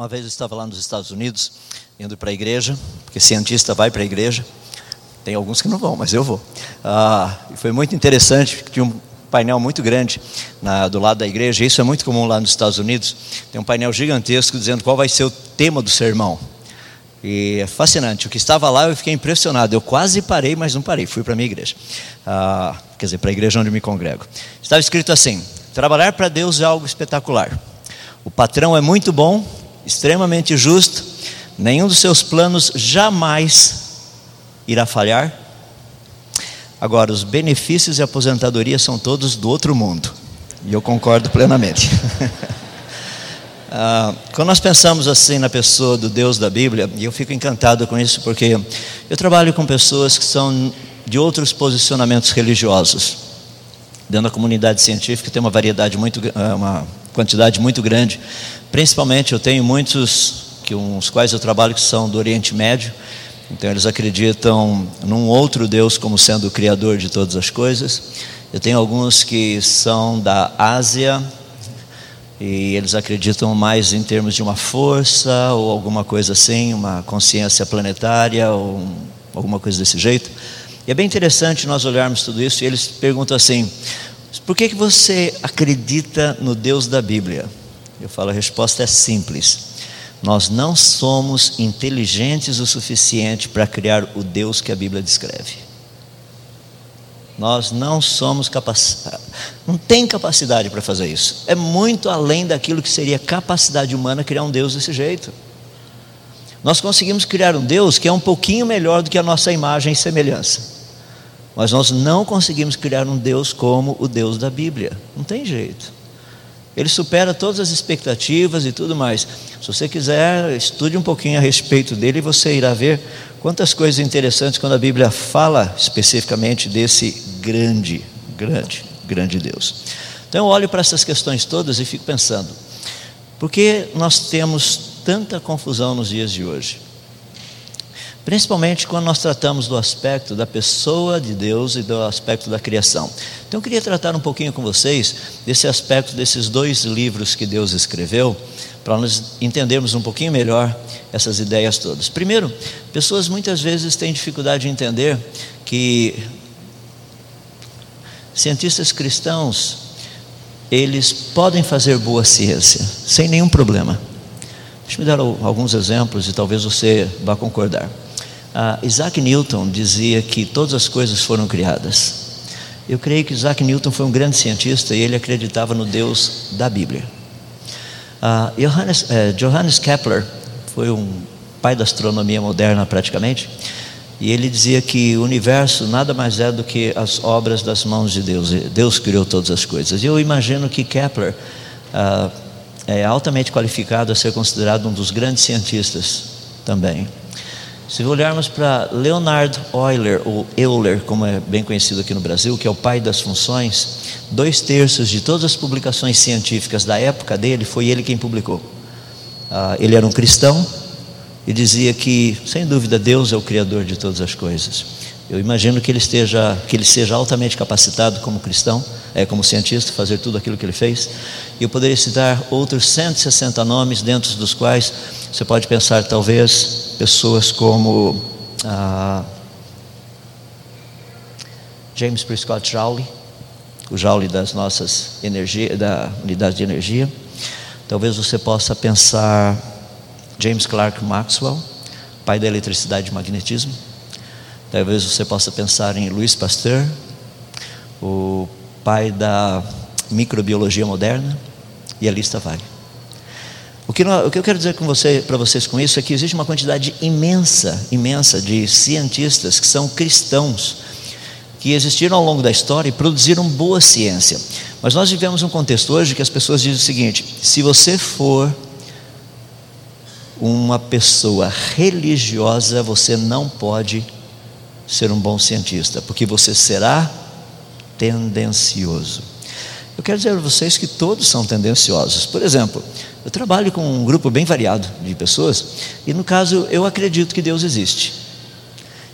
Uma vez eu estava lá nos Estados Unidos, indo para a igreja, porque cientista vai para a igreja. Tem alguns que não vão, mas eu vou. Ah, e foi muito interessante, tinha um painel muito grande na, do lado da igreja, isso é muito comum lá nos Estados Unidos. Tem um painel gigantesco dizendo qual vai ser o tema do sermão. E é fascinante. O que estava lá eu fiquei impressionado. Eu quase parei, mas não parei. Fui para a minha igreja. Ah, quer dizer, para a igreja onde me congrego. Estava escrito assim: Trabalhar para Deus é algo espetacular. O patrão é muito bom, extremamente justo, nenhum dos seus planos jamais irá falhar. Agora, os benefícios e aposentadoria são todos do outro mundo, e eu concordo plenamente. ah, quando nós pensamos assim na pessoa do Deus da Bíblia, e eu fico encantado com isso, porque eu trabalho com pessoas que são de outros posicionamentos religiosos. Dentro da comunidade científica tem uma variedade muito, ah, uma quantidade muito grande Principalmente eu tenho muitos que uns quais eu trabalho que são do Oriente Médio, então eles acreditam num outro Deus como sendo o criador de todas as coisas. Eu tenho alguns que são da Ásia e eles acreditam mais em termos de uma força ou alguma coisa assim, uma consciência planetária ou alguma coisa desse jeito. E é bem interessante nós olharmos tudo isso e eles perguntam assim: por que, que você acredita no Deus da Bíblia? Eu falo, a resposta é simples. Nós não somos inteligentes o suficiente para criar o Deus que a Bíblia descreve. Nós não somos capacitados, não tem capacidade para fazer isso. É muito além daquilo que seria capacidade humana criar um Deus desse jeito. Nós conseguimos criar um Deus que é um pouquinho melhor do que a nossa imagem e semelhança. Mas nós não conseguimos criar um Deus como o Deus da Bíblia. Não tem jeito. Ele supera todas as expectativas e tudo mais. Se você quiser, estude um pouquinho a respeito dele e você irá ver quantas coisas interessantes quando a Bíblia fala especificamente desse grande, grande, grande Deus. Então eu olho para essas questões todas e fico pensando: por que nós temos tanta confusão nos dias de hoje? Principalmente quando nós tratamos do aspecto da pessoa de Deus e do aspecto da criação. Então eu queria tratar um pouquinho com vocês desse aspecto desses dois livros que Deus escreveu, para nós entendermos um pouquinho melhor essas ideias todas. Primeiro, pessoas muitas vezes têm dificuldade de entender que cientistas cristãos eles podem fazer boa ciência sem nenhum problema. Deixa eu dar alguns exemplos e talvez você vá concordar. Uh, Isaac Newton dizia que todas as coisas foram criadas. Eu creio que Isaac Newton foi um grande cientista e ele acreditava no Deus da Bíblia. Uh, Johannes, uh, Johannes Kepler foi um pai da astronomia moderna praticamente, e ele dizia que o universo nada mais é do que as obras das mãos de Deus. Deus criou todas as coisas. Eu imagino que Kepler uh, é altamente qualificado a ser considerado um dos grandes cientistas também. Se olharmos para Leonard Euler, ou Euler, como é bem conhecido aqui no Brasil, que é o pai das funções, dois terços de todas as publicações científicas da época dele foi ele quem publicou. Ah, ele era um cristão e dizia que, sem dúvida, Deus é o criador de todas as coisas. Eu imagino que ele esteja, que ele seja altamente capacitado como cristão, é, como cientista, fazer tudo aquilo que ele fez. E eu poderia citar outros 160 nomes, dentro dos quais você pode pensar, talvez, pessoas como ah, James Prescott Joule, o Joule das nossas energias, da unidade de energia. Talvez você possa pensar James Clerk Maxwell, pai da eletricidade e magnetismo. Talvez você possa pensar em Louis Pasteur, o pai da microbiologia moderna, e a lista vai. O que, o que eu quero dizer com você, para vocês com isso é que existe uma quantidade imensa, imensa de cientistas que são cristãos, que existiram ao longo da história e produziram boa ciência. Mas nós vivemos um contexto hoje que as pessoas dizem o seguinte: se você for uma pessoa religiosa, você não pode ser um bom cientista, porque você será tendencioso. Eu quero dizer a vocês que todos são tendenciosos. Por exemplo, eu trabalho com um grupo bem variado de pessoas, e no caso eu acredito que Deus existe.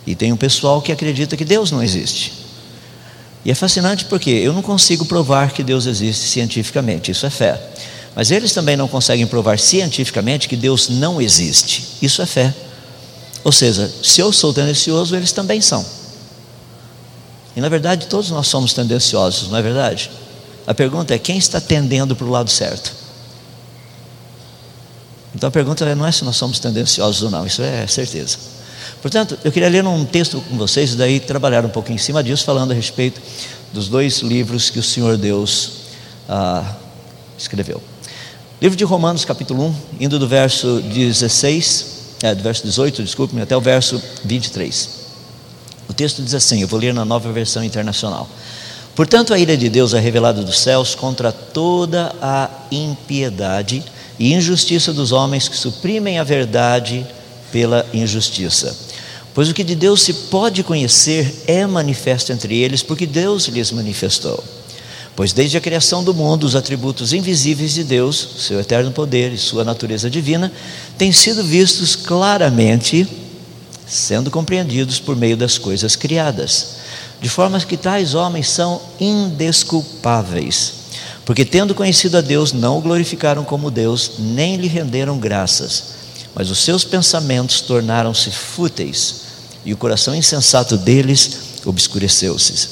E tem um pessoal que acredita que Deus não existe. E é fascinante porque eu não consigo provar que Deus existe cientificamente, isso é fé. Mas eles também não conseguem provar cientificamente que Deus não existe. Isso é fé. Ou seja, se eu sou tendencioso, eles também são. E na verdade, todos nós somos tendenciosos, não é verdade? A pergunta é: quem está tendendo para o lado certo? Então a pergunta é, não é se nós somos tendenciosos ou não, isso é certeza. Portanto, eu queria ler um texto com vocês e daí trabalhar um pouco em cima disso, falando a respeito dos dois livros que o Senhor Deus ah, escreveu. Livro de Romanos, capítulo 1, indo do verso 16, é, do verso 18, desculpe-me, até o verso 23. O texto diz assim: eu vou ler na nova versão internacional. Portanto, a ira de Deus é revelada dos céus contra toda a impiedade e injustiça dos homens que suprimem a verdade pela injustiça. Pois o que de Deus se pode conhecer é manifesto entre eles, porque Deus lhes manifestou. Pois desde a criação do mundo, os atributos invisíveis de Deus, seu eterno poder e sua natureza divina, têm sido vistos claramente, sendo compreendidos por meio das coisas criadas, de forma que tais homens são indesculpáveis, porque tendo conhecido a Deus, não o glorificaram como Deus, nem lhe renderam graças, mas os seus pensamentos tornaram-se fúteis, e o coração insensato deles obscureceu-se.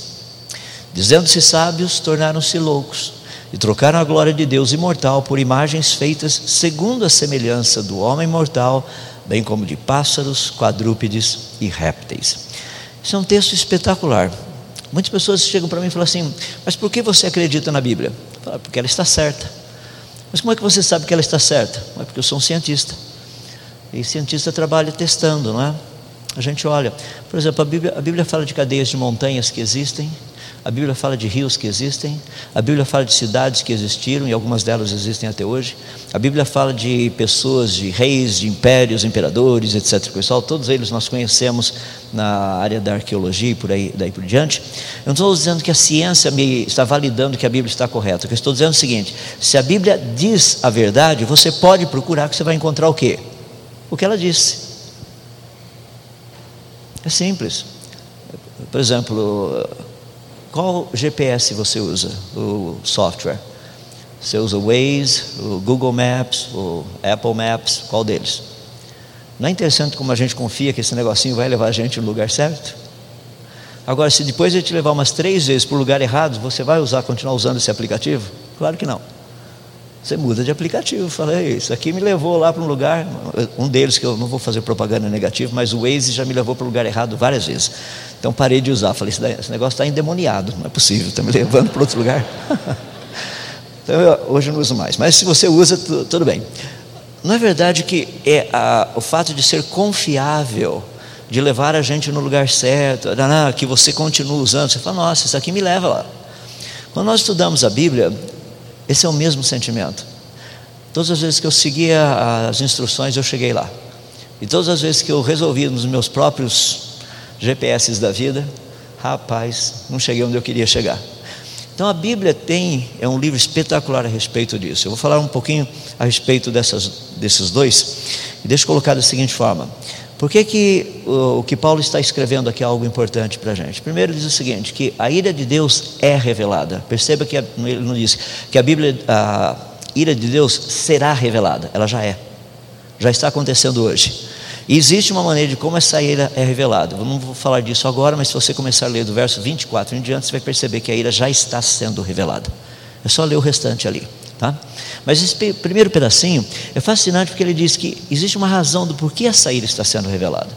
Dizendo-se sábios, tornaram-se loucos e trocaram a glória de Deus imortal por imagens feitas segundo a semelhança do homem mortal, bem como de pássaros, quadrúpedes e répteis. Isso é um texto espetacular. Muitas pessoas chegam para mim e falam assim: Mas por que você acredita na Bíblia? Falo, porque ela está certa. Mas como é que você sabe que ela está certa? É porque eu sou um cientista. E cientista trabalha testando, não é? A gente olha, por exemplo, a Bíblia, a Bíblia fala de cadeias de montanhas que existem, a Bíblia fala de rios que existem, a Bíblia fala de cidades que existiram e algumas delas existem até hoje. A Bíblia fala de pessoas, de reis, de impérios, imperadores, etc. Pessoal, todos eles nós conhecemos na área da arqueologia e por aí daí por diante. Eu não estou dizendo que a ciência me está validando que a Bíblia está correta. O que eu estou dizendo é o seguinte: se a Bíblia diz a verdade, você pode procurar que você vai encontrar o quê? O que ela disse. É simples. Por exemplo, qual GPS você usa? O software? Você usa o Waze, o Google Maps, o Apple Maps? Qual deles? Não é interessante como a gente confia que esse negocinho vai levar a gente no lugar certo? Agora, se depois ele te levar umas três vezes para o lugar errado, você vai usar, continuar usando esse aplicativo? Claro que não. Você muda de aplicativo, fala, isso aqui me levou lá para um lugar, um deles que eu não vou fazer propaganda negativa, mas o Waze já me levou para o lugar errado várias vezes. Então parei de usar, falei, esse negócio está endemoniado, não é possível, está me levando para outro lugar. então eu, hoje não uso mais, mas se você usa, tudo bem. Não é verdade que é a, o fato de ser confiável, de levar a gente no lugar certo, que você continua usando, você fala, nossa, isso aqui me leva lá. Quando nós estudamos a Bíblia, esse é o mesmo sentimento. Todas as vezes que eu seguia as instruções, eu cheguei lá. E todas as vezes que eu resolvi nos meus próprios GPS da vida, rapaz, não cheguei onde eu queria chegar. Então a Bíblia tem, é um livro espetacular a respeito disso. Eu vou falar um pouquinho a respeito dessas, desses dois, e deixa eu colocar da seguinte forma. Por que, que o, o que Paulo está escrevendo aqui é algo importante para a gente? Primeiro, diz o seguinte: que a ira de Deus é revelada. Perceba que ele não diz que a Bíblia, a ira de Deus será revelada, ela já é, já está acontecendo hoje. E existe uma maneira de como essa ira é revelada. Eu não vou falar disso agora, mas se você começar a ler do verso 24 em diante, você vai perceber que a ira já está sendo revelada. É só ler o restante ali. Tá? Mas esse primeiro pedacinho é fascinante porque ele diz que existe uma razão do porquê essa ira está sendo revelada.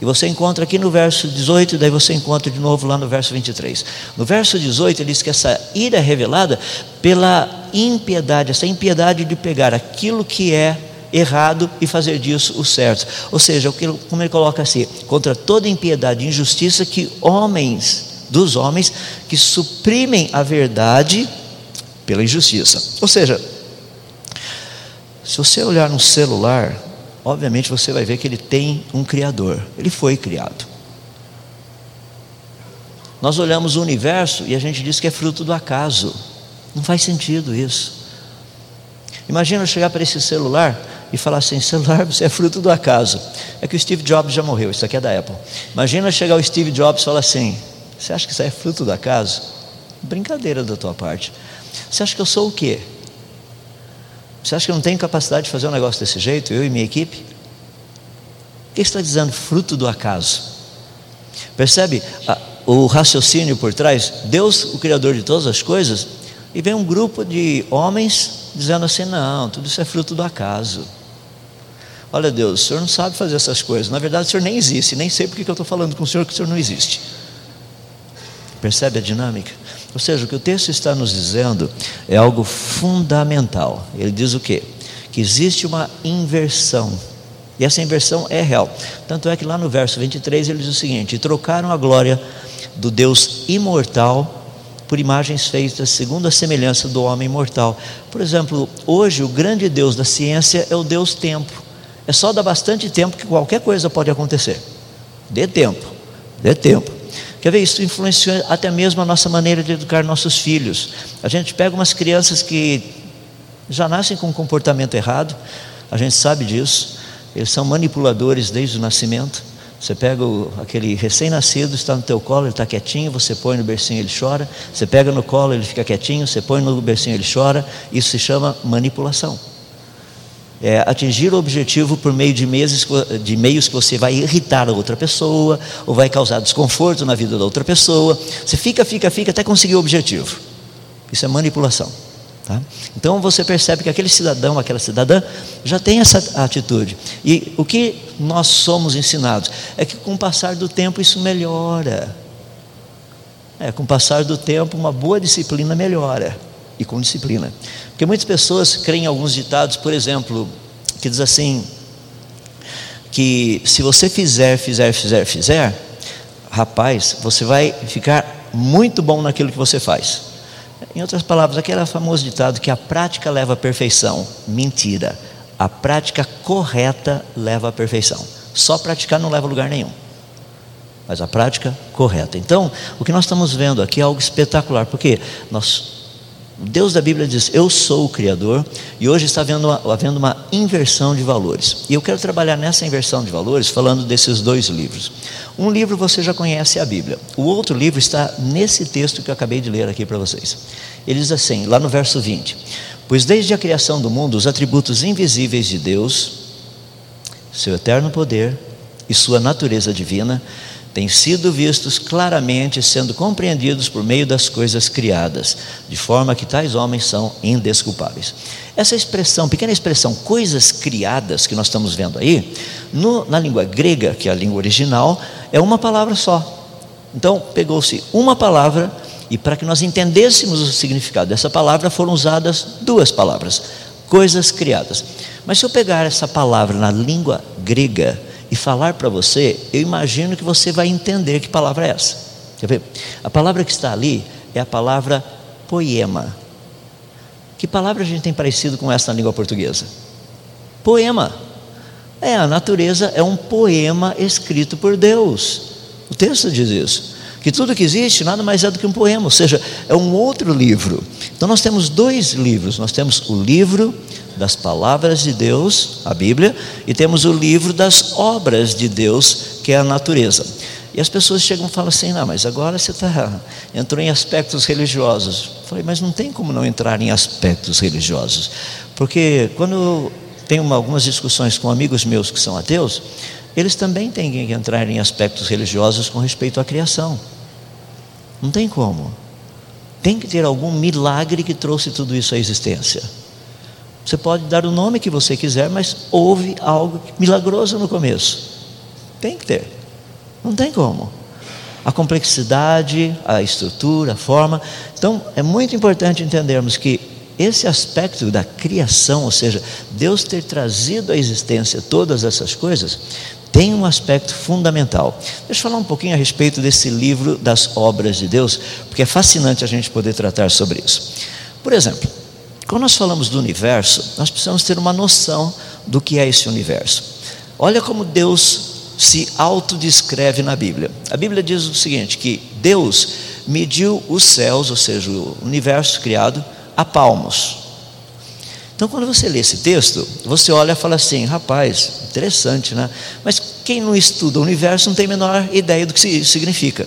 E você encontra aqui no verso 18, daí você encontra de novo lá no verso 23. No verso 18 ele diz que essa ira é revelada pela impiedade, essa impiedade de pegar aquilo que é errado e fazer disso o certo. Ou seja, como ele coloca assim, contra toda impiedade e injustiça que homens, dos homens, que suprimem a verdade pela injustiça. Ou seja, se você olhar no celular, obviamente você vai ver que ele tem um criador, ele foi criado. Nós olhamos o universo e a gente diz que é fruto do acaso. Não faz sentido isso. Imagina eu chegar para esse celular e falar assim: celular, você é fruto do acaso. É que o Steve Jobs já morreu, isso aqui é da Apple. Imagina chegar o Steve Jobs e falar assim: você acha que isso é fruto do acaso? Brincadeira da tua parte. Você acha que eu sou o quê? Você acha que eu não tenho capacidade de fazer um negócio desse jeito, eu e minha equipe? O que está dizendo? Fruto do acaso. Percebe o raciocínio por trás? Deus, o Criador de todas as coisas, e vem um grupo de homens dizendo assim: não, tudo isso é fruto do acaso. Olha, Deus, o senhor não sabe fazer essas coisas. Na verdade, o senhor nem existe, nem sei porque eu estou falando com o senhor que o senhor não existe. Percebe a dinâmica? Ou seja, o que o texto está nos dizendo é algo fundamental. Ele diz o quê? Que existe uma inversão. E essa inversão é real. Tanto é que lá no verso 23 ele diz o seguinte: trocaram a glória do Deus imortal por imagens feitas segundo a semelhança do homem mortal. Por exemplo, hoje o grande Deus da ciência é o Deus tempo. É só dar bastante tempo que qualquer coisa pode acontecer. Dê tempo, dê tempo. Quer ver? Isso influenciou até mesmo a nossa maneira de educar nossos filhos. A gente pega umas crianças que já nascem com um comportamento errado, a gente sabe disso, eles são manipuladores desde o nascimento. Você pega o, aquele recém-nascido, está no teu colo, ele está quietinho, você põe no bercinho, ele chora. Você pega no colo, ele fica quietinho, você põe no bercinho, ele chora. Isso se chama manipulação. É atingir o objetivo por meio de, meses, de meios que você vai irritar a outra pessoa, ou vai causar desconforto na vida da outra pessoa. Você fica, fica, fica até conseguir o objetivo. Isso é manipulação. Tá? Então você percebe que aquele cidadão, aquela cidadã, já tem essa atitude. E o que nós somos ensinados é que com o passar do tempo isso melhora. É, com o passar do tempo, uma boa disciplina melhora. E com disciplina. Porque muitas pessoas creem em alguns ditados, por exemplo, que diz assim: que se você fizer, fizer, fizer, fizer, rapaz, você vai ficar muito bom naquilo que você faz. Em outras palavras, aquele famoso ditado que a prática leva à perfeição. Mentira. A prática correta leva à perfeição. Só praticar não leva a lugar nenhum. Mas a prática correta. Então, o que nós estamos vendo aqui é algo espetacular, porque nós Deus da Bíblia diz: Eu sou o Criador, e hoje está havendo uma, havendo uma inversão de valores. E eu quero trabalhar nessa inversão de valores falando desses dois livros. Um livro você já conhece a Bíblia, o outro livro está nesse texto que eu acabei de ler aqui para vocês. Ele diz assim, lá no verso 20: Pois desde a criação do mundo, os atributos invisíveis de Deus, seu eterno poder e sua natureza divina, têm sido vistos claramente sendo compreendidos por meio das coisas criadas, de forma que tais homens são indesculpáveis. Essa expressão, pequena expressão, coisas criadas, que nós estamos vendo aí, no, na língua grega, que é a língua original, é uma palavra só. Então, pegou-se uma palavra, e para que nós entendêssemos o significado dessa palavra, foram usadas duas palavras: coisas criadas. Mas se eu pegar essa palavra na língua grega, e falar para você, eu imagino que você vai entender que palavra é essa. Quer ver? A palavra que está ali é a palavra poema. Que palavra a gente tem parecido com essa na língua portuguesa? Poema. É, a natureza é um poema escrito por Deus. O texto diz isso. Que tudo que existe nada mais é do que um poema, ou seja, é um outro livro. Então nós temos dois livros. Nós temos o livro das palavras de Deus, a Bíblia, e temos o livro das obras de Deus, que é a natureza. E as pessoas chegam e falam assim: não, mas agora você tá, entrou em aspectos religiosos. Eu falei, mas não tem como não entrar em aspectos religiosos, porque quando tenho uma, algumas discussões com amigos meus que são ateus, eles também têm que entrar em aspectos religiosos com respeito à criação. Não tem como. Tem que ter algum milagre que trouxe tudo isso à existência. Você pode dar o nome que você quiser, mas houve algo milagroso no começo. Tem que ter. Não tem como. A complexidade, a estrutura, a forma. Então, é muito importante entendermos que esse aspecto da criação, ou seja, Deus ter trazido à existência todas essas coisas, tem um aspecto fundamental. Deixa eu falar um pouquinho a respeito desse livro das obras de Deus, porque é fascinante a gente poder tratar sobre isso. Por exemplo, quando nós falamos do universo, nós precisamos ter uma noção do que é esse universo. Olha como Deus se autodescreve na Bíblia. A Bíblia diz o seguinte: que Deus mediu os céus, ou seja, o universo criado, a palmos. Então, quando você lê esse texto, você olha e fala assim: rapaz, interessante, né? Mas quem não estuda o universo não tem a menor ideia do que isso significa.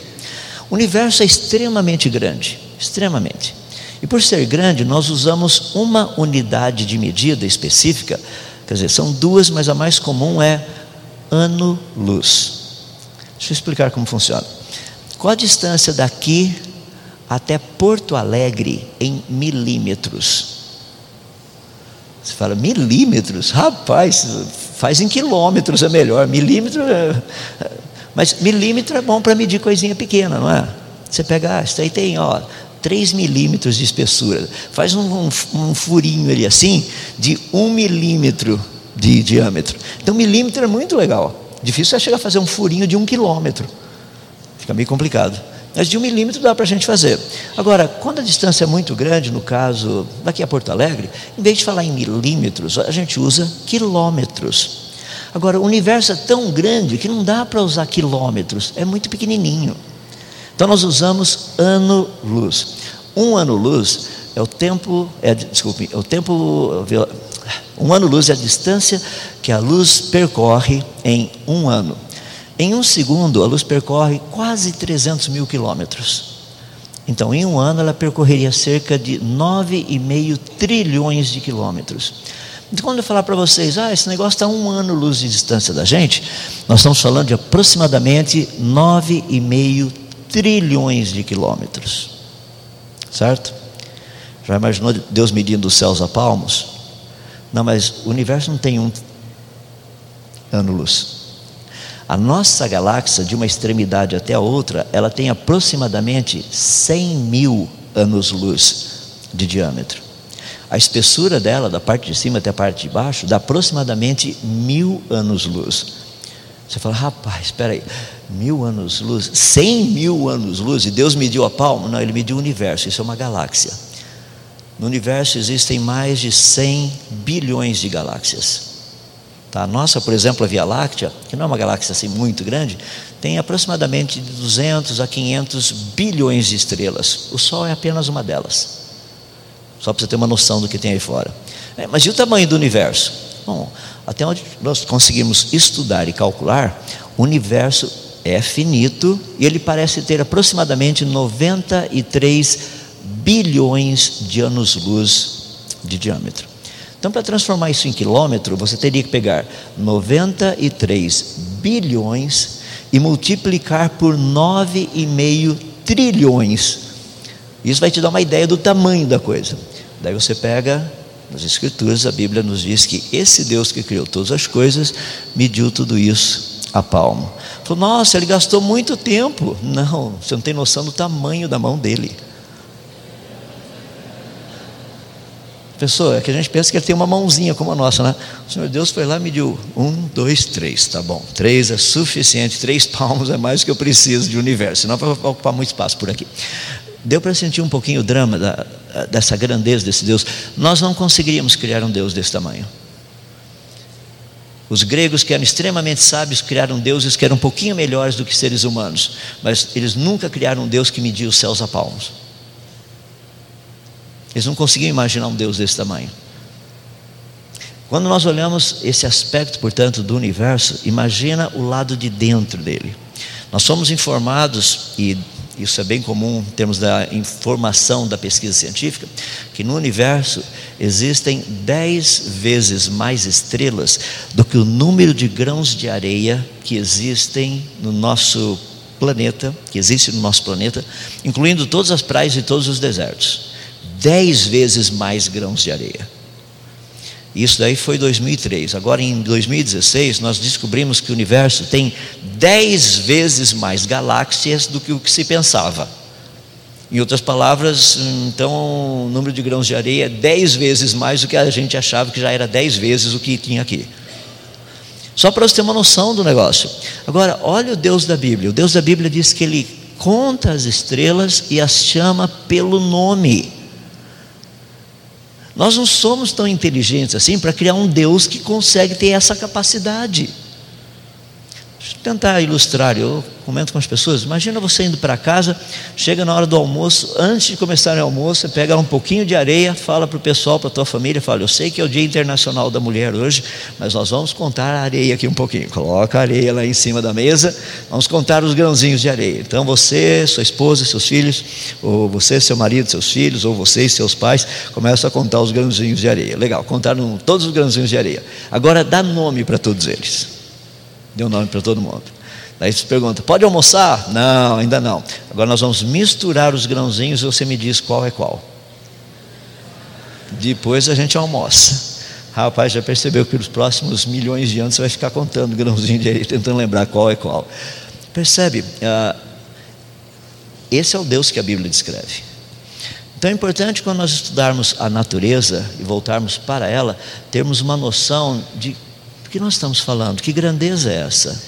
O universo é extremamente grande, extremamente. E por ser grande, nós usamos uma unidade de medida específica, quer dizer, são duas, mas a mais comum é ano-luz. Deixa eu explicar como funciona. Qual a distância daqui até Porto Alegre em milímetros? Você fala, milímetros? Rapaz, faz em quilômetros é melhor. Milímetro é... Mas milímetro é bom para medir coisinha pequena, não é? Você pega, ah, isso aí tem, ó, 3 milímetros de espessura. Faz um, um, um, furinho ali assim, de 1 milímetro de diâmetro. Então, milímetro é muito legal. Difícil é chegar a fazer um furinho de um quilômetro. Fica meio complicado. Mas de um milímetro dá para a gente fazer. Agora, quando a distância é muito grande, no caso daqui a Porto Alegre, em vez de falar em milímetros, a gente usa quilômetros. Agora, o universo é tão grande que não dá para usar quilômetros, é muito pequenininho. Então nós usamos ano-luz. Um ano-luz é o tempo, é, desculpe, é o tempo, um ano-luz é a distância que a luz percorre em um ano. Em um segundo, a luz percorre quase 300 mil quilômetros. Então, em um ano, ela percorreria cerca de 9,5 trilhões de quilômetros. Então, quando eu falar para vocês, ah, esse negócio está um ano luz de distância da gente, nós estamos falando de aproximadamente 9,5 trilhões de quilômetros. Certo? Já imaginou Deus medindo os céus a palmos? Não, mas o universo não tem um ano-luz. A nossa galáxia, de uma extremidade até a outra, ela tem aproximadamente 100 mil anos-luz de diâmetro. A espessura dela, da parte de cima até a parte de baixo, dá aproximadamente mil anos-luz. Você fala, rapaz, espera aí, mil anos-luz, cem mil anos-luz, e Deus mediu a palma? Não, Ele mediu o universo, isso é uma galáxia. No universo existem mais de 100 bilhões de galáxias. Tá? A nossa, por exemplo, a Via Láctea, que não é uma galáxia assim muito grande, tem aproximadamente de 200 a 500 bilhões de estrelas. O Sol é apenas uma delas. Só para você ter uma noção do que tem aí fora. É, mas e o tamanho do universo? Bom, até onde nós conseguimos estudar e calcular, o universo é finito e ele parece ter aproximadamente 93 bilhões de anos-luz de diâmetro. Então, para transformar isso em quilômetro, você teria que pegar 93 bilhões e multiplicar por 9,5 trilhões. Isso vai te dar uma ideia do tamanho da coisa. Daí você pega nas Escrituras, a Bíblia nos diz que esse Deus que criou todas as coisas mediu tudo isso a palmo. Falou, nossa, ele gastou muito tempo. Não, você não tem noção do tamanho da mão dele. Pessoa, é que a gente pensa que ele tem uma mãozinha como a nossa, né? O Senhor Deus foi lá e mediu um, dois, três, tá bom. Três é suficiente, três palmos é mais do que eu preciso de universo, senão vai ocupar muito espaço por aqui. Deu para sentir um pouquinho o drama da, dessa grandeza desse Deus. Nós não conseguiríamos criar um Deus desse tamanho. Os gregos, que eram extremamente sábios, criaram deuses que eram um pouquinho melhores do que seres humanos, mas eles nunca criaram um Deus que media os céus a palmos. Eles não conseguiam imaginar um Deus desse tamanho. Quando nós olhamos esse aspecto, portanto, do universo, imagina o lado de dentro dele. Nós somos informados, e isso é bem comum em termos da informação da pesquisa científica, que no universo existem dez vezes mais estrelas do que o número de grãos de areia que existem no nosso planeta, que existe no nosso planeta, incluindo todas as praias e todos os desertos. Dez vezes mais grãos de areia. Isso daí foi 2003. Agora em 2016 nós descobrimos que o universo tem dez vezes mais galáxias do que o que se pensava. Em outras palavras, então o número de grãos de areia é dez vezes mais do que a gente achava que já era dez vezes o que tinha aqui. Só para você ter uma noção do negócio. Agora, olha o Deus da Bíblia. O Deus da Bíblia diz que ele conta as estrelas e as chama pelo nome. Nós não somos tão inteligentes assim para criar um Deus que consegue ter essa capacidade. Deixa tentar ilustrar, eu comento com as pessoas. Imagina você indo para casa, chega na hora do almoço, antes de começar o almoço, você pega um pouquinho de areia, fala para o pessoal, para a tua família, fala: Eu sei que é o Dia Internacional da Mulher hoje, mas nós vamos contar a areia aqui um pouquinho. Coloca a areia lá em cima da mesa, vamos contar os grãozinhos de areia. Então você, sua esposa, seus filhos, ou você, seu marido, seus filhos, ou vocês, seus pais, começam a contar os grãozinhos de areia. Legal, contaram todos os grãozinhos de areia. Agora dá nome para todos eles. Deu nome para todo mundo. Daí você pergunta: pode almoçar? Não, ainda não. Agora nós vamos misturar os grãozinhos e você me diz qual é qual. Depois a gente almoça. Rapaz, já percebeu que nos próximos milhões de anos você vai ficar contando grãozinho de areia, tentando lembrar qual é qual. Percebe? Ah, esse é o Deus que a Bíblia descreve. Então é importante quando nós estudarmos a natureza e voltarmos para ela, termos uma noção de que nós estamos falando, que grandeza é essa?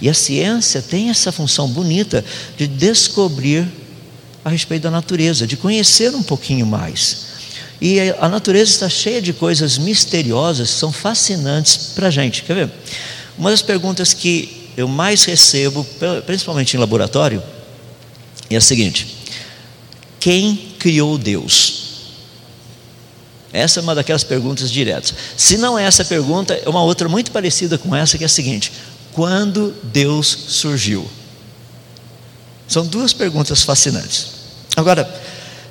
E a ciência tem essa função bonita de descobrir a respeito da natureza, de conhecer um pouquinho mais. E a natureza está cheia de coisas misteriosas, são fascinantes para a gente. Quer ver? Uma das perguntas que eu mais recebo, principalmente em laboratório, é a seguinte: quem criou Deus? Essa é uma daquelas perguntas diretas. Se não é essa pergunta, é uma outra muito parecida com essa, que é a seguinte: quando Deus surgiu? São duas perguntas fascinantes. Agora,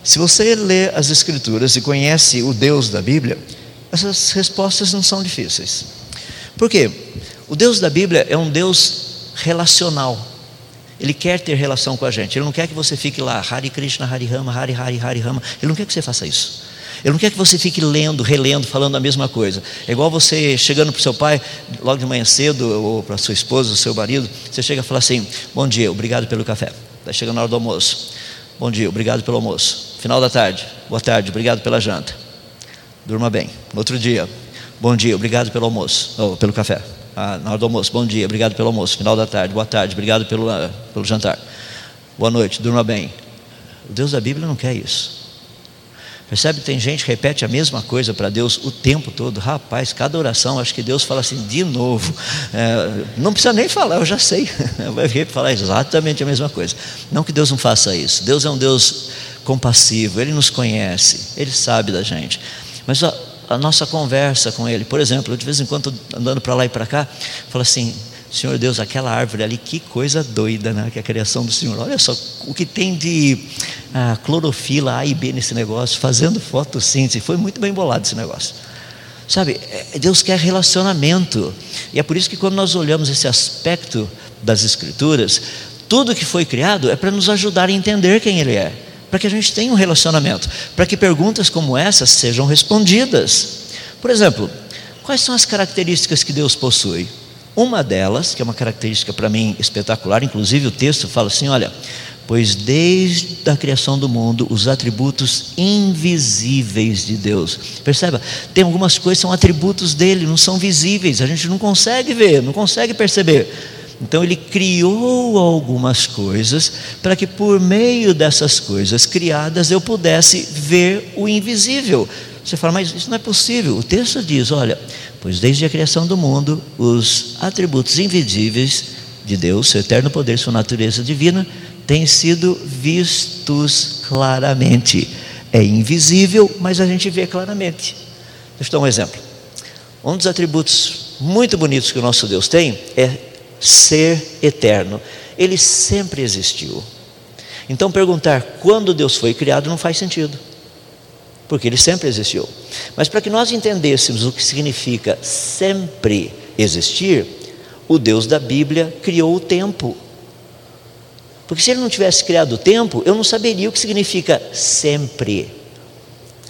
se você lê as Escrituras e conhece o Deus da Bíblia, essas respostas não são difíceis. Por quê? O Deus da Bíblia é um Deus relacional. Ele quer ter relação com a gente. Ele não quer que você fique lá, Hari Krishna, Hari Rama, Hari Hari, Hari Rama. Ele não quer que você faça isso. Ele não quer que você fique lendo, relendo, falando a mesma coisa. É igual você chegando para o seu pai, logo de manhã cedo, ou para a sua esposa, ou seu marido, você chega e fala assim: Bom dia, obrigado pelo café. Está chegando na hora do almoço. Bom dia, obrigado pelo almoço. Final da tarde, boa tarde, obrigado pela janta. Durma bem. Outro dia, bom dia, obrigado pelo almoço, ou pelo café. Ah, na hora do almoço, bom dia, obrigado pelo almoço. Final da tarde, boa tarde, obrigado pelo, uh, pelo jantar. Boa noite, durma bem. O Deus da Bíblia não quer isso. Percebe? Tem gente que repete a mesma coisa para Deus o tempo todo. Rapaz, cada oração, acho que Deus fala assim de novo. É, não precisa nem falar, eu já sei. Vai falar exatamente a mesma coisa. Não que Deus não faça isso. Deus é um Deus compassivo, Ele nos conhece, Ele sabe da gente. Mas a, a nossa conversa com Ele, por exemplo, de vez em quando andando para lá e para cá, falo assim: Senhor Deus, aquela árvore ali, que coisa doida, né? Que é a criação do Senhor. Olha só o que tem de ah, clorofila A e B nesse negócio, fazendo fotossíntese. Foi muito bem bolado esse negócio. Sabe, é, Deus quer relacionamento. E é por isso que quando nós olhamos esse aspecto das Escrituras, tudo que foi criado é para nos ajudar a entender quem Ele é, para que a gente tenha um relacionamento, para que perguntas como essas sejam respondidas. Por exemplo, quais são as características que Deus possui? Uma delas, que é uma característica para mim espetacular, inclusive o texto fala assim: olha, pois desde a criação do mundo, os atributos invisíveis de Deus. Perceba, tem algumas coisas que são atributos dele, não são visíveis, a gente não consegue ver, não consegue perceber. Então ele criou algumas coisas para que por meio dessas coisas criadas eu pudesse ver o invisível. Você fala, mas isso não é possível. O texto diz: olha, pois desde a criação do mundo, os atributos invisíveis de Deus, seu eterno poder, sua natureza divina, têm sido vistos claramente. É invisível, mas a gente vê claramente. Deixa eu dar um exemplo. Um dos atributos muito bonitos que o nosso Deus tem é ser eterno. Ele sempre existiu. Então perguntar quando Deus foi criado não faz sentido porque ele sempre existiu. Mas para que nós entendêssemos o que significa sempre existir, o Deus da Bíblia criou o tempo. Porque se ele não tivesse criado o tempo, eu não saberia o que significa sempre.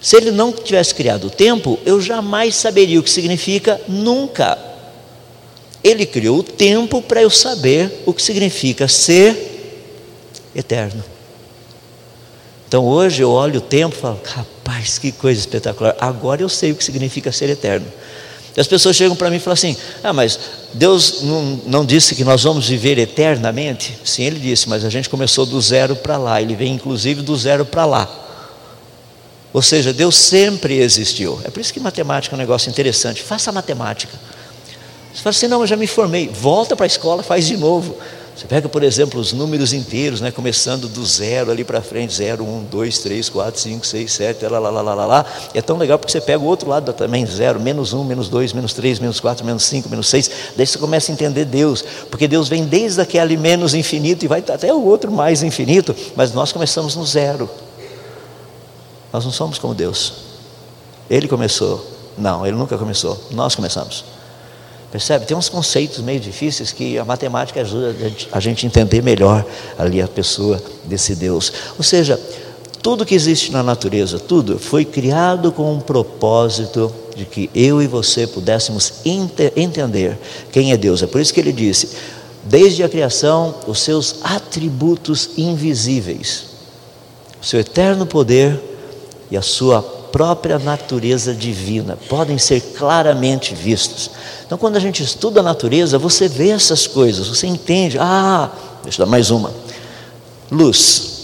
Se ele não tivesse criado o tempo, eu jamais saberia o que significa nunca. Ele criou o tempo para eu saber o que significa ser eterno. Então hoje eu olho o tempo e falo, rapaz, que coisa espetacular. Agora eu sei o que significa ser eterno. E as pessoas chegam para mim e falam assim: Ah, mas Deus não, não disse que nós vamos viver eternamente? Sim, Ele disse, mas a gente começou do zero para lá. Ele vem inclusive do zero para lá. Ou seja, Deus sempre existiu. É por isso que matemática é um negócio interessante. Faça matemática. Você fala assim: não, eu já me formei. Volta para a escola, faz de novo. Você pega, por exemplo, os números inteiros, né, começando do zero ali para frente, 0, 1, 2, 3, 4, 5, 6, 7, lá, lá, lá, lá, lá, lá. É tão legal porque você pega o outro lado também, zero, menos 1, menos 2, menos 3, menos 4, menos 5, menos 6. Daí você começa a entender Deus, porque Deus vem desde aquele menos infinito e vai até o outro mais infinito, mas nós começamos no zero. Nós não somos como Deus. Ele começou. Não, ele nunca começou. Nós começamos. Percebe? Tem uns conceitos meio difíceis que a matemática ajuda a gente a entender melhor ali a pessoa desse Deus. Ou seja, tudo que existe na natureza, tudo, foi criado com um propósito de que eu e você pudéssemos entender quem é Deus. É por isso que ele disse: desde a criação, os seus atributos invisíveis, o seu eterno poder e a sua própria natureza divina podem ser claramente vistos. Então, quando a gente estuda a natureza, você vê essas coisas, você entende. Ah, deixa eu dar mais uma: luz.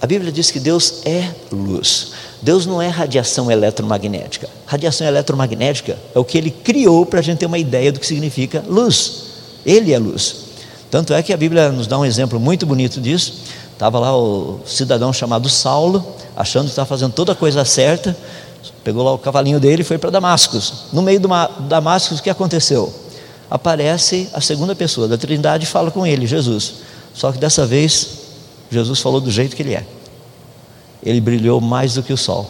A Bíblia diz que Deus é luz. Deus não é radiação eletromagnética. Radiação eletromagnética é o que ele criou para a gente ter uma ideia do que significa luz. Ele é luz. Tanto é que a Bíblia nos dá um exemplo muito bonito disso. Estava lá o cidadão chamado Saulo, achando que estava fazendo toda a coisa certa, pegou lá o cavalinho dele e foi para Damascus. No meio de Damascus, o que aconteceu? Aparece a segunda pessoa da Trindade e fala com ele, Jesus. Só que dessa vez, Jesus falou do jeito que ele é. Ele brilhou mais do que o sol.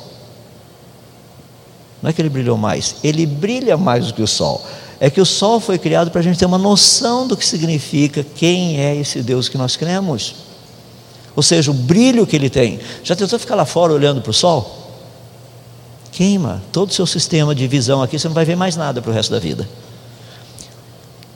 Não é que ele brilhou mais, ele brilha mais do que o sol. É que o sol foi criado para a gente ter uma noção do que significa quem é esse Deus que nós cremos. Ou seja, o brilho que ele tem. Já tentou ficar lá fora olhando para o sol? Queima todo o seu sistema de visão aqui, você não vai ver mais nada para o resto da vida.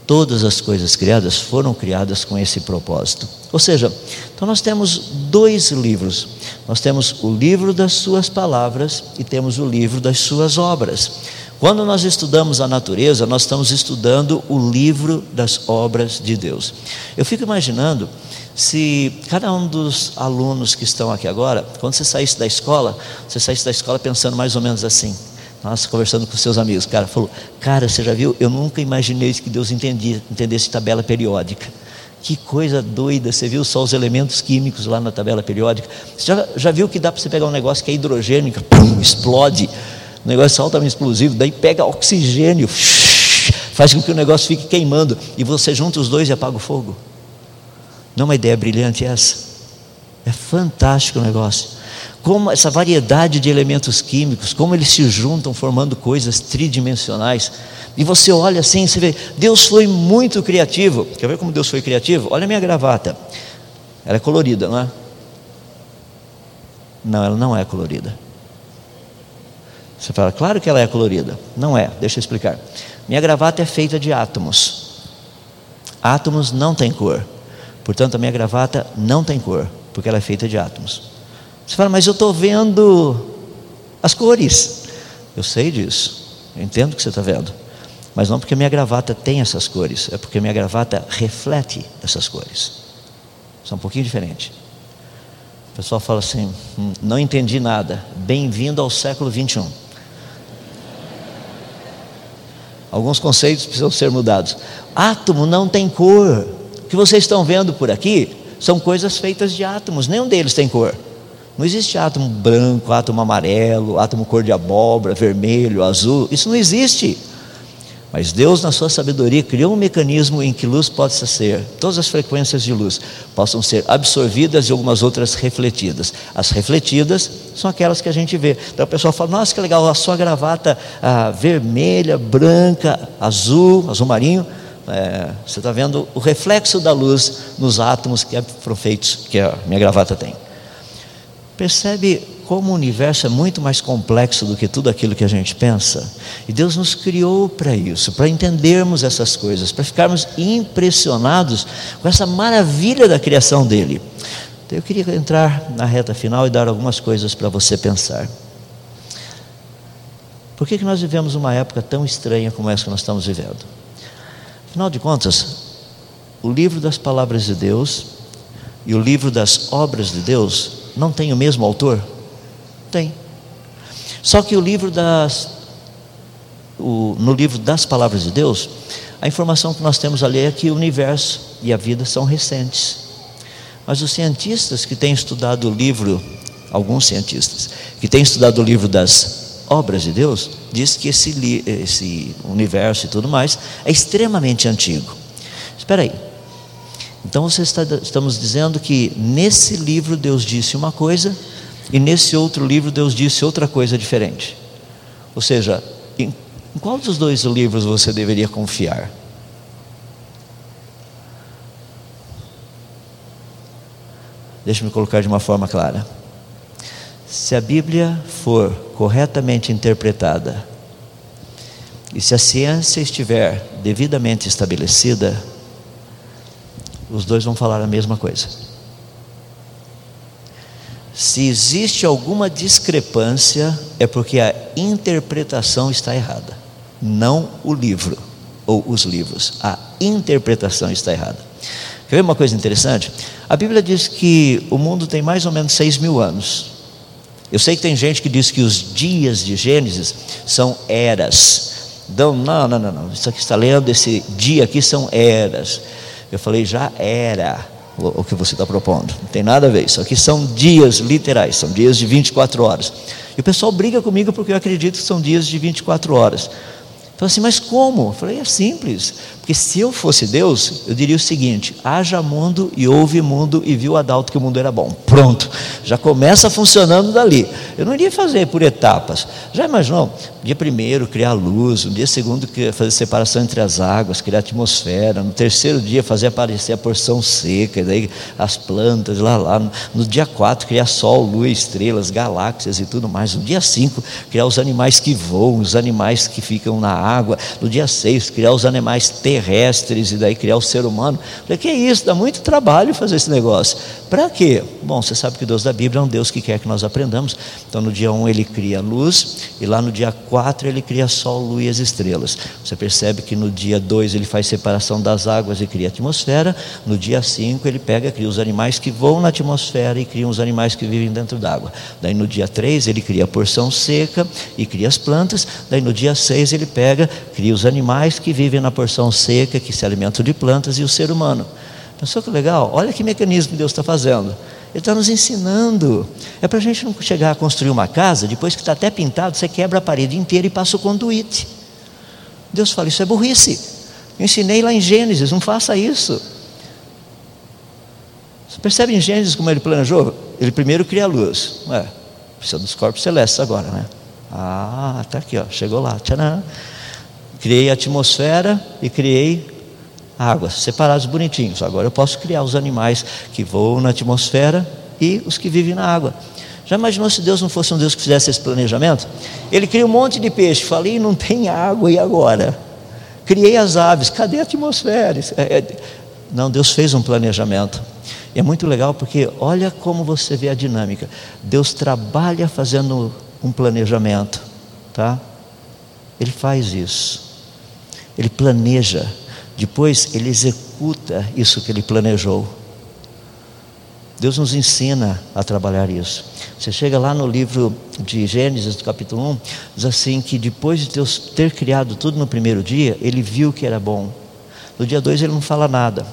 Todas as coisas criadas foram criadas com esse propósito. Ou seja, então nós temos dois livros. Nós temos o livro das suas palavras e temos o livro das suas obras. Quando nós estudamos a natureza, nós estamos estudando o livro das obras de Deus. Eu fico imaginando se cada um dos alunos que estão aqui agora, quando você saísse da escola, você saísse da escola pensando mais ou menos assim. Nossa, conversando com seus amigos, o cara falou: Cara, você já viu? Eu nunca imaginei que Deus entendia, entendesse tabela periódica. Que coisa doida, você viu só os elementos químicos lá na tabela periódica? Você já, já viu que dá para você pegar um negócio que é hidrogênio, pum, explode, um negócio altamente explosivo, daí pega oxigênio, faz com que o negócio fique queimando, e você junta os dois e apaga o fogo? Não é uma ideia brilhante essa? É fantástico o negócio. Como essa variedade de elementos químicos, como eles se juntam formando coisas tridimensionais. E você olha assim, você vê, Deus foi muito criativo. Quer ver como Deus foi criativo? Olha a minha gravata. Ela é colorida, não é? Não, ela não é colorida. Você fala, claro que ela é colorida. Não é, deixa eu explicar. Minha gravata é feita de átomos. Átomos não têm cor. Portanto, a minha gravata não tem cor, porque ela é feita de átomos. Você fala, mas eu estou vendo as cores. Eu sei disso, eu entendo o que você está vendo. Mas não porque a minha gravata tem essas cores, é porque a minha gravata reflete essas cores. Isso é um pouquinho diferente. O pessoal fala assim: hum, não entendi nada. Bem-vindo ao século 21. Alguns conceitos precisam ser mudados. Átomo não tem cor. Que vocês estão vendo por aqui são coisas feitas de átomos, nenhum deles tem cor. Não existe átomo branco, átomo amarelo, átomo cor de abóbora, vermelho, azul, isso não existe. Mas Deus, na sua sabedoria, criou um mecanismo em que luz possa ser, todas as frequências de luz possam ser absorvidas e algumas outras refletidas. As refletidas são aquelas que a gente vê. Então o pessoal fala: Nossa, que legal, a sua gravata ah, vermelha, branca, azul, azul marinho é, você está vendo o reflexo da luz nos átomos que foram feitos, que a minha gravata tem. Percebe como o universo é muito mais complexo do que tudo aquilo que a gente pensa? E Deus nos criou para isso, para entendermos essas coisas, para ficarmos impressionados com essa maravilha da criação dele. Então, eu queria entrar na reta final e dar algumas coisas para você pensar. Por que, que nós vivemos uma época tão estranha como essa que nós estamos vivendo? Afinal de contas, o livro das palavras de Deus e o livro das obras de Deus não tem o mesmo autor? Tem. Só que o livro das o, no livro das Palavras de Deus, a informação que nós temos ali é que o universo e a vida são recentes. Mas os cientistas que têm estudado o livro, alguns cientistas, que têm estudado o livro das obras de Deus, diz que esse, esse universo e tudo mais é extremamente antigo. Espera aí. Então você está, estamos dizendo que nesse livro Deus disse uma coisa e nesse outro livro Deus disse outra coisa diferente. Ou seja, em, em qual dos dois livros você deveria confiar? Deixe-me colocar de uma forma clara. Se a Bíblia for corretamente interpretada e se a ciência estiver devidamente estabelecida, os dois vão falar a mesma coisa. Se existe alguma discrepância, é porque a interpretação está errada, não o livro ou os livros. A interpretação está errada. Quer ver uma coisa interessante? A Bíblia diz que o mundo tem mais ou menos seis mil anos. Eu sei que tem gente que diz que os dias de Gênesis são eras. Não, não, não, não. Isso aqui está lendo, esse dia aqui são eras. Eu falei, já era o, o que você está propondo. Não tem nada a ver. Isso aqui são dias literais, são dias de 24 horas. E o pessoal briga comigo porque eu acredito que são dias de 24 horas. Então assim, mas como? Eu falei, é simples. Porque se eu fosse Deus, eu diria o seguinte: haja mundo e houve mundo e viu Adalto que o mundo era bom. Pronto, já começa funcionando dali. Eu não iria fazer por etapas. Já imaginou? Dia primeiro, criar luz. No dia segundo, fazer separação entre as águas, criar atmosfera. No terceiro dia, fazer aparecer a porção seca, e daí as plantas lá, lá. No dia quatro, criar sol, lua, estrelas, galáxias e tudo mais. No dia cinco, criar os animais que voam, os animais que ficam na água. No dia seis, criar os animais terrestres terrestres e daí criar o ser humano. Falei, que é isso? Dá muito trabalho fazer esse negócio. Para quê? Bom, você sabe que o Deus da Bíblia é um Deus que quer que nós aprendamos. Então, no dia 1 um, ele cria luz, e lá no dia 4 ele cria sol, lua e as estrelas. Você percebe que no dia 2 ele faz separação das águas e cria atmosfera. No dia 5 ele pega, cria os animais que voam na atmosfera e cria os animais que vivem dentro d'água. Daí no dia 3 ele cria a porção seca e cria as plantas. Daí no dia 6 ele pega, cria os animais que vivem na porção seca seca que se alimentam de plantas e o ser humano. Pensou que legal? Olha que mecanismo Deus está fazendo. Ele está nos ensinando. É para a gente não chegar a construir uma casa, depois que está até pintado, você quebra a parede inteira e passa o conduíte. Deus fala: Isso é burrice. Eu ensinei lá em Gênesis, não faça isso. Você percebe em Gênesis como ele planejou? Ele primeiro cria a luz. Ué, precisa dos corpos celestes agora, né? Ah, está aqui, ó, chegou lá. Tcharam. Criei a atmosfera e criei águas, separados bonitinhos. Agora eu posso criar os animais que voam na atmosfera e os que vivem na água. Já imaginou se Deus não fosse um Deus que fizesse esse planejamento? Ele cria um monte de peixe, falei, não tem água, e agora? Criei as aves, cadê a atmosfera? É, é, não, Deus fez um planejamento. E é muito legal porque olha como você vê a dinâmica. Deus trabalha fazendo um planejamento, tá? Ele faz isso. Ele planeja, depois ele executa isso que ele planejou. Deus nos ensina a trabalhar isso. Você chega lá no livro de Gênesis, do capítulo 1, diz assim que depois de Deus ter criado tudo no primeiro dia, ele viu que era bom. No dia 2 ele não fala nada.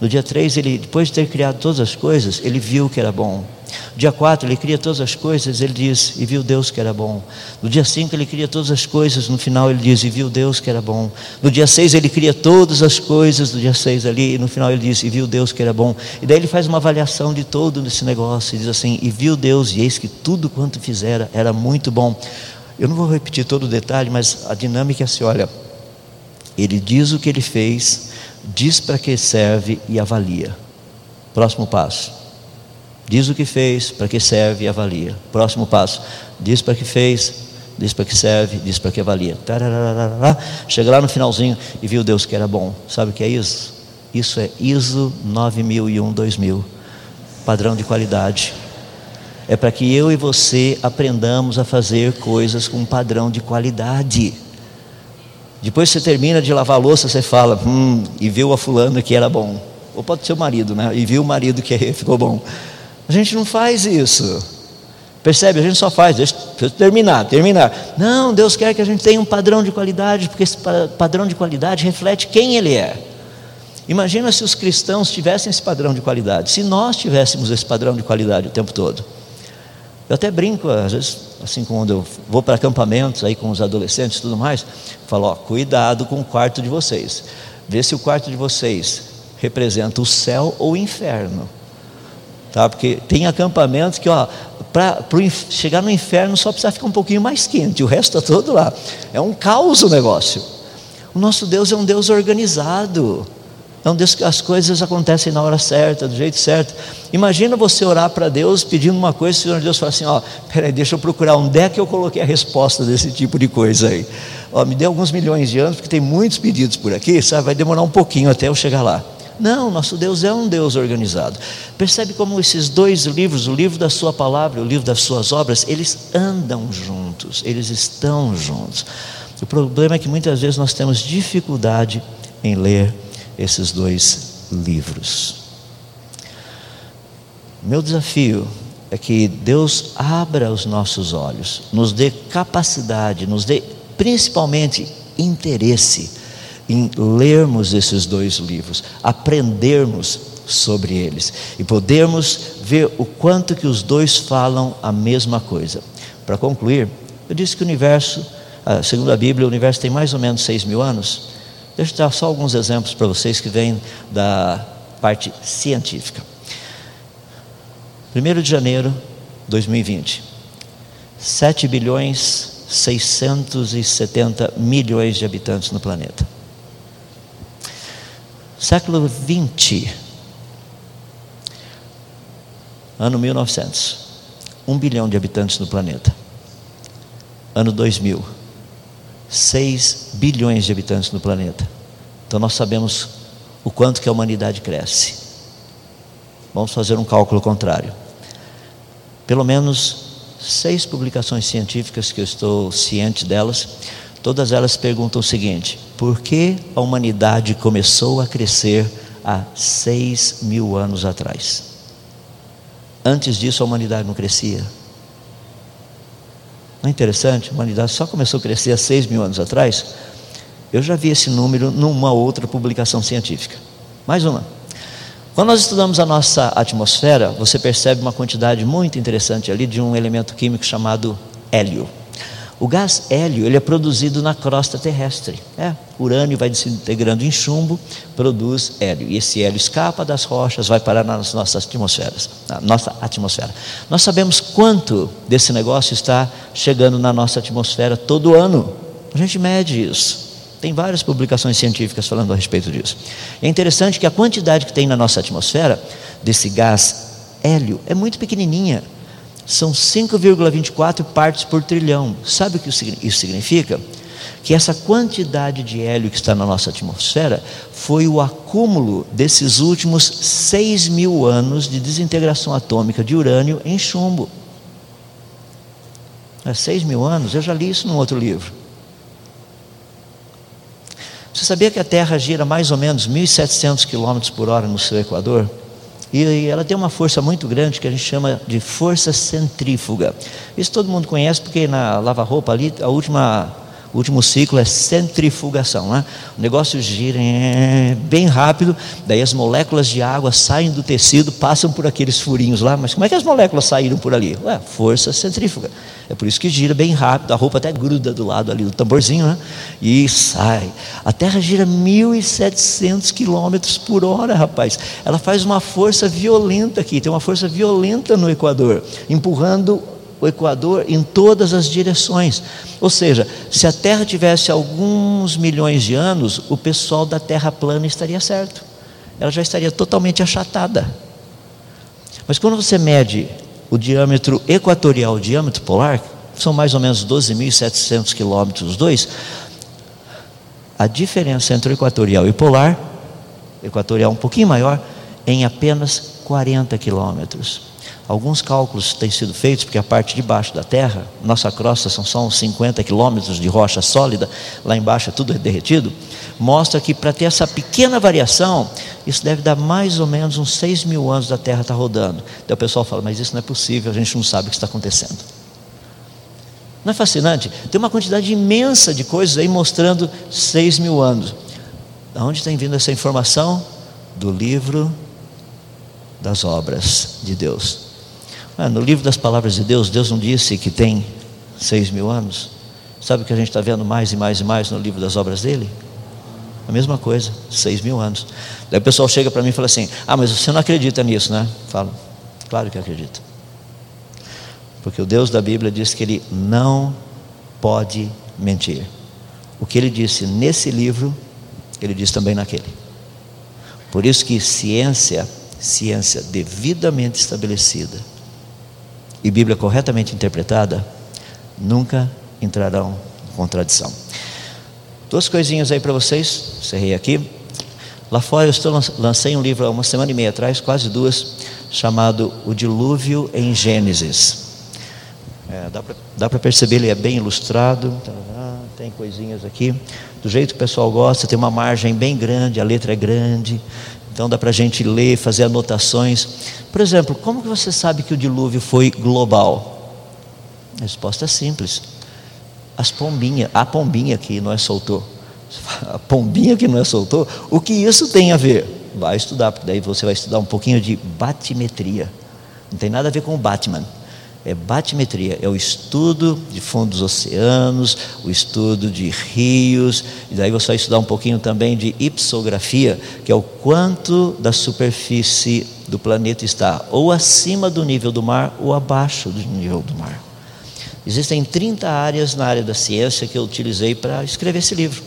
No dia 3, ele, depois de ter criado todas as coisas, ele viu que era bom. Dia 4, ele cria todas as coisas, ele diz, e viu Deus que era bom. No dia 5, ele cria todas as coisas, no final ele diz, e viu Deus que era bom. No dia 6, ele cria todas as coisas, no dia 6 ali, e no final ele diz, e viu Deus que era bom. E daí ele faz uma avaliação de todo esse negócio, e diz assim, e viu Deus, e eis que tudo quanto fizera era muito bom. Eu não vou repetir todo o detalhe, mas a dinâmica é assim: olha, ele diz o que ele fez, diz para que serve e avalia. Próximo passo. Diz o que fez, para que serve e avalia. Próximo passo. Diz para que fez, diz para que serve, diz para que avalia. Tararara. Chega lá no finalzinho e viu Deus que era bom. Sabe o que é isso? Isso é ISO 9001-2000. Padrão de qualidade. É para que eu e você aprendamos a fazer coisas com padrão de qualidade. Depois você termina de lavar a louça, você fala, hum, e viu a fulana que era bom. Ou pode ser o marido, né? E viu o marido que ficou bom. A gente não faz isso. Percebe? A gente só faz, deixa preciso terminar, terminar. Não, Deus quer que a gente tenha um padrão de qualidade, porque esse padrão de qualidade reflete quem Ele é. Imagina se os cristãos tivessem esse padrão de qualidade, se nós tivéssemos esse padrão de qualidade o tempo todo. Eu até brinco, às vezes, assim, quando eu vou para acampamentos aí com os adolescentes e tudo mais, falo, ó, cuidado com o quarto de vocês. Vê se o quarto de vocês representa o céu ou o inferno. Tá? Porque tem acampamentos que, ó, para chegar no inferno só precisa ficar um pouquinho mais quente, o resto está todo lá. É um caos o negócio. O nosso Deus é um Deus organizado. É um Deus que as coisas acontecem na hora certa, do jeito certo. Imagina você orar para Deus pedindo uma coisa, e o Senhor Deus fala assim: Ó, peraí, deixa eu procurar onde é que eu coloquei a resposta desse tipo de coisa aí. Ó, me dê alguns milhões de anos, porque tem muitos pedidos por aqui, sabe? Vai demorar um pouquinho até eu chegar lá. Não, nosso Deus é um Deus organizado. Percebe como esses dois livros, o livro da Sua palavra e o livro das Suas obras, eles andam juntos, eles estão juntos. O problema é que muitas vezes nós temos dificuldade em ler esses dois livros. Meu desafio é que Deus abra os nossos olhos, nos dê capacidade, nos dê principalmente interesse em lermos esses dois livros, aprendermos sobre eles e podermos ver o quanto que os dois falam a mesma coisa. Para concluir, eu disse que o universo, ah, segundo a Bíblia, o universo tem mais ou menos seis mil anos. Deixa eu dar só alguns exemplos para vocês que vêm da parte científica. 1 de janeiro de 2020, 7 bilhões 670 milhões de habitantes no planeta. Século 20, ano 1900, 1 bilhão de habitantes no planeta. Ano 2000, 6 bilhões de habitantes no planeta. Então nós sabemos o quanto que a humanidade cresce. Vamos fazer um cálculo contrário. Pelo menos seis publicações científicas que eu estou ciente delas, todas elas perguntam o seguinte: por que a humanidade começou a crescer há seis mil anos atrás? Antes disso a humanidade não crescia. Não é interessante? A humanidade só começou a crescer há seis mil anos atrás. Eu já vi esse número numa outra publicação científica. Mais uma. Quando nós estudamos a nossa atmosfera, você percebe uma quantidade muito interessante ali de um elemento químico chamado hélio. O gás hélio ele é produzido na crosta terrestre. É, urânio vai se integrando em chumbo, produz hélio. E esse hélio escapa das rochas, vai parar nas nossas atmosferas, na nossa atmosfera. Nós sabemos quanto desse negócio está chegando na nossa atmosfera todo ano. A gente mede isso. Tem várias publicações científicas falando a respeito disso. É interessante que a quantidade que tem na nossa atmosfera desse gás hélio é muito pequenininha são 5,24 partes por trilhão. Sabe o que isso significa? Que essa quantidade de hélio que está na nossa atmosfera foi o acúmulo desses últimos 6 mil anos de desintegração atômica de urânio em chumbo. É 6 mil anos? Eu já li isso num outro livro. Você sabia que a Terra gira mais ou menos 1.700 km por hora no seu equador? E ela tem uma força muito grande que a gente chama de força centrífuga. Isso todo mundo conhece porque na lava-roupa ali, a última, o último ciclo é centrifugação. Né? O negócio gira é, bem rápido, daí as moléculas de água saem do tecido, passam por aqueles furinhos lá. Mas como é que as moléculas saíram por ali? Ué, força centrífuga. É por isso que gira bem rápido, a roupa até gruda do lado ali do tamborzinho, né? E sai. A Terra gira 1.700 quilômetros por hora, rapaz. Ela faz uma força violenta aqui, tem uma força violenta no Equador, empurrando o Equador em todas as direções. Ou seja, se a Terra tivesse alguns milhões de anos, o pessoal da Terra plana estaria certo. Ela já estaria totalmente achatada. Mas quando você mede o diâmetro equatorial, o diâmetro polar, são mais ou menos 12.700 quilômetros os dois. A diferença entre o equatorial e polar, equatorial um pouquinho maior, em apenas 40 quilômetros. Alguns cálculos têm sido feitos, porque a parte de baixo da Terra, nossa crosta são só uns 50 quilômetros de rocha sólida, lá embaixo é tudo derretido, mostra que para ter essa pequena variação, isso deve dar mais ou menos uns 6 mil anos da Terra estar tá rodando. Então o pessoal fala, mas isso não é possível, a gente não sabe o que está acontecendo. Não é fascinante? Tem uma quantidade imensa de coisas aí mostrando seis mil anos. De onde tem vindo essa informação? Do livro das obras de Deus. Ah, no livro das palavras de Deus, Deus não disse que tem seis mil anos? Sabe o que a gente está vendo mais e mais e mais no livro das obras dele? A mesma coisa, seis mil anos. Daí o pessoal chega para mim e fala assim: Ah, mas você não acredita nisso, né? Falo, claro que acredito. Porque o Deus da Bíblia diz que ele não pode mentir. O que ele disse nesse livro, ele diz também naquele. Por isso que ciência, ciência devidamente estabelecida e Bíblia corretamente interpretada, nunca entrarão em contradição. Duas coisinhas aí para vocês, encerrei aqui. Lá fora eu estou, lancei um livro há uma semana e meia atrás, quase duas, chamado O Dilúvio em Gênesis. É, dá para perceber, ele é bem ilustrado, tem coisinhas aqui, do jeito que o pessoal gosta, tem uma margem bem grande, a letra é grande, então dá para a gente ler, fazer anotações. Por exemplo, como que você sabe que o dilúvio foi global? A resposta é simples as pombinhas, a pombinha que não é soltou. A pombinha que não é soltou, o que isso tem a ver? Vai estudar, porque daí você vai estudar um pouquinho de batimetria. Não tem nada a ver com o Batman. É batimetria, é o estudo de fundos oceanos, o estudo de rios, e daí você vai estudar um pouquinho também de ipsografia, que é o quanto da superfície do planeta está ou acima do nível do mar ou abaixo do nível do mar. Existem 30 áreas na área da ciência que eu utilizei para escrever esse livro.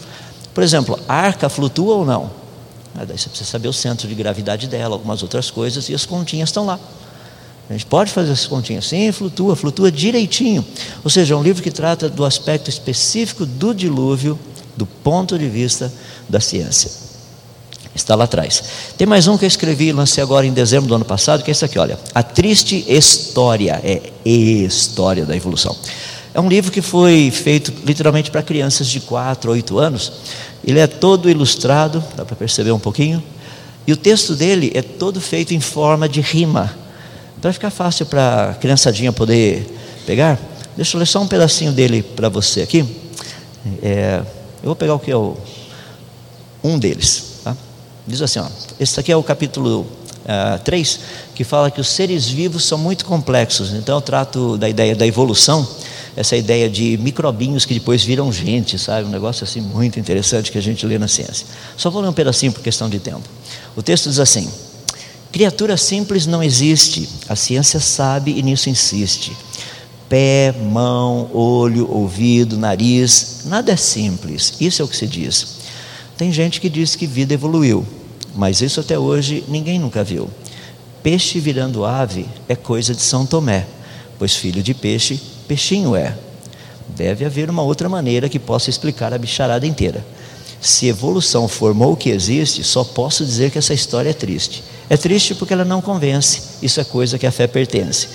Por exemplo, a arca flutua ou não? Ah, daí você precisa saber o centro de gravidade dela, algumas outras coisas, e as continhas estão lá. A gente pode fazer essas continhas. Sim, flutua, flutua direitinho. Ou seja, é um livro que trata do aspecto específico do dilúvio, do ponto de vista da ciência. Está lá atrás. Tem mais um que eu escrevi e lancei agora em dezembro do ano passado, que é esse aqui, olha. A Triste História, é História da Evolução. É um livro que foi feito literalmente para crianças de 4, 8 anos. Ele é todo ilustrado, dá para perceber um pouquinho. E o texto dele é todo feito em forma de rima. Para ficar fácil para a criançadinha poder pegar, deixa eu ler só um pedacinho dele para você aqui. É, eu vou pegar o que é o, um deles. Diz assim: ó, esse aqui é o capítulo uh, ah, 3, que fala que os seres vivos são muito complexos. Então eu trato da ideia da evolução, essa ideia de microbinhos que depois viram gente, sabe? Um negócio assim muito interessante que a gente lê na ciência. Só vou ler um pedacinho por questão de tempo. O texto diz assim: Criatura simples não existe, a ciência sabe e nisso insiste. Pé, mão, olho, ouvido, nariz, nada é simples, isso é o que se diz. Tem gente que diz que vida evoluiu, mas isso até hoje ninguém nunca viu. Peixe virando ave é coisa de São Tomé, pois filho de peixe, peixinho é. Deve haver uma outra maneira que possa explicar a bicharada inteira. Se evolução formou o que existe, só posso dizer que essa história é triste. É triste porque ela não convence, isso é coisa que a fé pertence.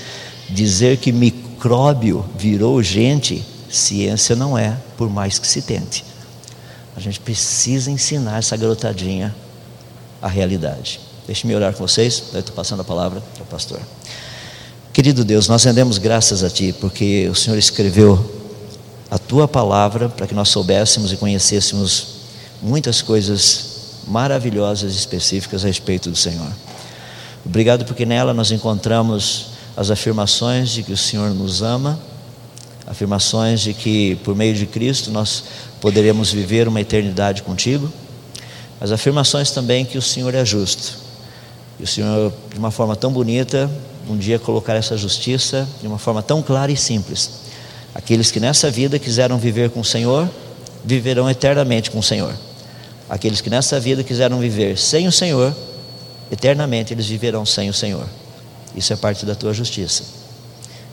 Dizer que micróbio virou gente, ciência não é, por mais que se tente. A gente precisa ensinar essa garotadinha a realidade. Deixe-me orar com vocês, daí estou passando a palavra para o pastor. Querido Deus, nós rendemos graças a Ti, porque o Senhor escreveu a Tua palavra para que nós soubéssemos e conhecêssemos muitas coisas maravilhosas e específicas a respeito do Senhor. Obrigado porque nela nós encontramos as afirmações de que o Senhor nos ama, afirmações de que por meio de Cristo nós poderemos viver uma eternidade contigo. As afirmações também que o Senhor é justo. E o Senhor, de uma forma tão bonita, um dia colocar essa justiça de uma forma tão clara e simples. Aqueles que nessa vida quiseram viver com o Senhor, viverão eternamente com o Senhor. Aqueles que nessa vida quiseram viver sem o Senhor, eternamente eles viverão sem o Senhor. Isso é parte da tua justiça.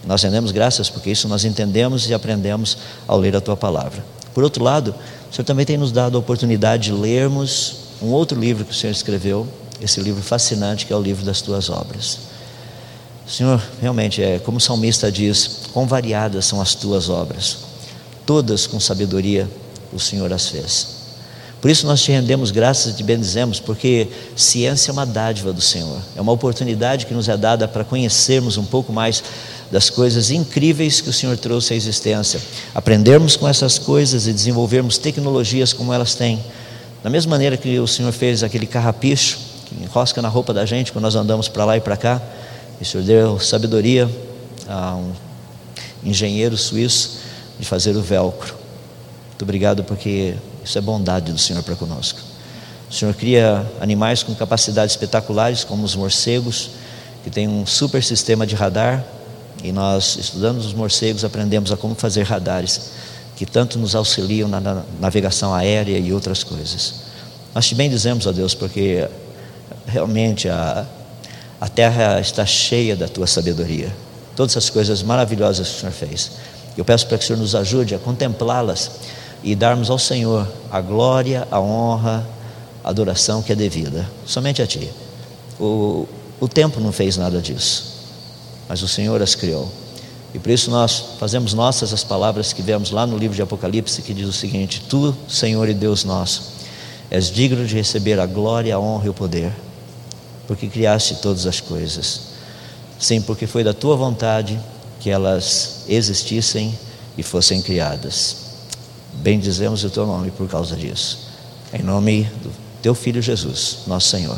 Nós rendemos graças porque isso nós entendemos e aprendemos ao ler a tua palavra. Por outro lado, o Senhor também tem nos dado a oportunidade de lermos um outro livro que o Senhor escreveu, esse livro fascinante que é o livro das tuas obras. Senhor, realmente é como o salmista diz: quão variadas são as tuas obras, todas com sabedoria o Senhor as fez. Por isso nós te rendemos graças e te bendizemos, porque ciência é uma dádiva do Senhor, é uma oportunidade que nos é dada para conhecermos um pouco mais das coisas incríveis que o Senhor trouxe à existência, aprendermos com essas coisas e desenvolvermos tecnologias como elas têm. Da mesma maneira que o Senhor fez aquele carrapicho que enrosca na roupa da gente quando nós andamos para lá e para cá, e o Senhor deu sabedoria a um engenheiro suíço de fazer o velcro. Muito obrigado porque isso é bondade do Senhor para conosco. O Senhor cria animais com capacidades espetaculares, como os morcegos, que têm um super sistema de radar, e nós, estudando os morcegos, aprendemos a como fazer radares, que tanto nos auxiliam na navegação aérea e outras coisas. Nós te bendizemos, ó Deus, porque realmente a, a terra está cheia da tua sabedoria. Todas essas coisas maravilhosas que o Senhor fez. Eu peço para que o Senhor nos ajude a contemplá-las e darmos ao Senhor a glória, a honra, a adoração que é devida, somente a Ti. O, o tempo não fez nada disso, mas o Senhor as criou. E por isso nós fazemos nossas as palavras que vemos lá no livro de Apocalipse, que diz o seguinte: Tu, Senhor e Deus nosso, és digno de receber a glória, a honra e o poder, porque criaste todas as coisas. Sim, porque foi da tua vontade que elas existissem e fossem criadas. Bendizemos o teu nome por causa disso. Em nome do teu filho Jesus, nosso Senhor.